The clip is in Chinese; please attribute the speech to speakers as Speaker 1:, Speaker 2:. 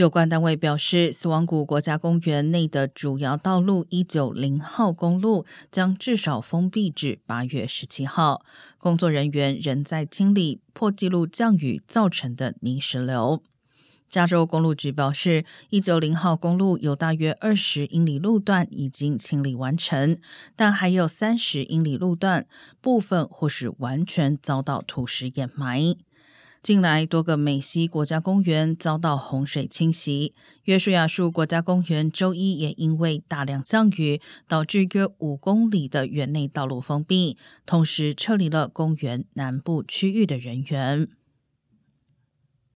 Speaker 1: 有关单位表示，死亡谷国家公园内的主要道路一九零号公路将至少封闭至八月十七号。工作人员仍在清理破纪录降雨造成的泥石流。加州公路局表示，一九零号公路有大约二十英里路段已经清理完成，但还有三十英里路段部分或是完全遭到土石掩埋。近来，多个美西国家公园遭到洪水侵袭。约书亚树国家公园周一也因为大量降雨，导致约五公里的园内道路封闭，同时撤离了公园南部区域的人员。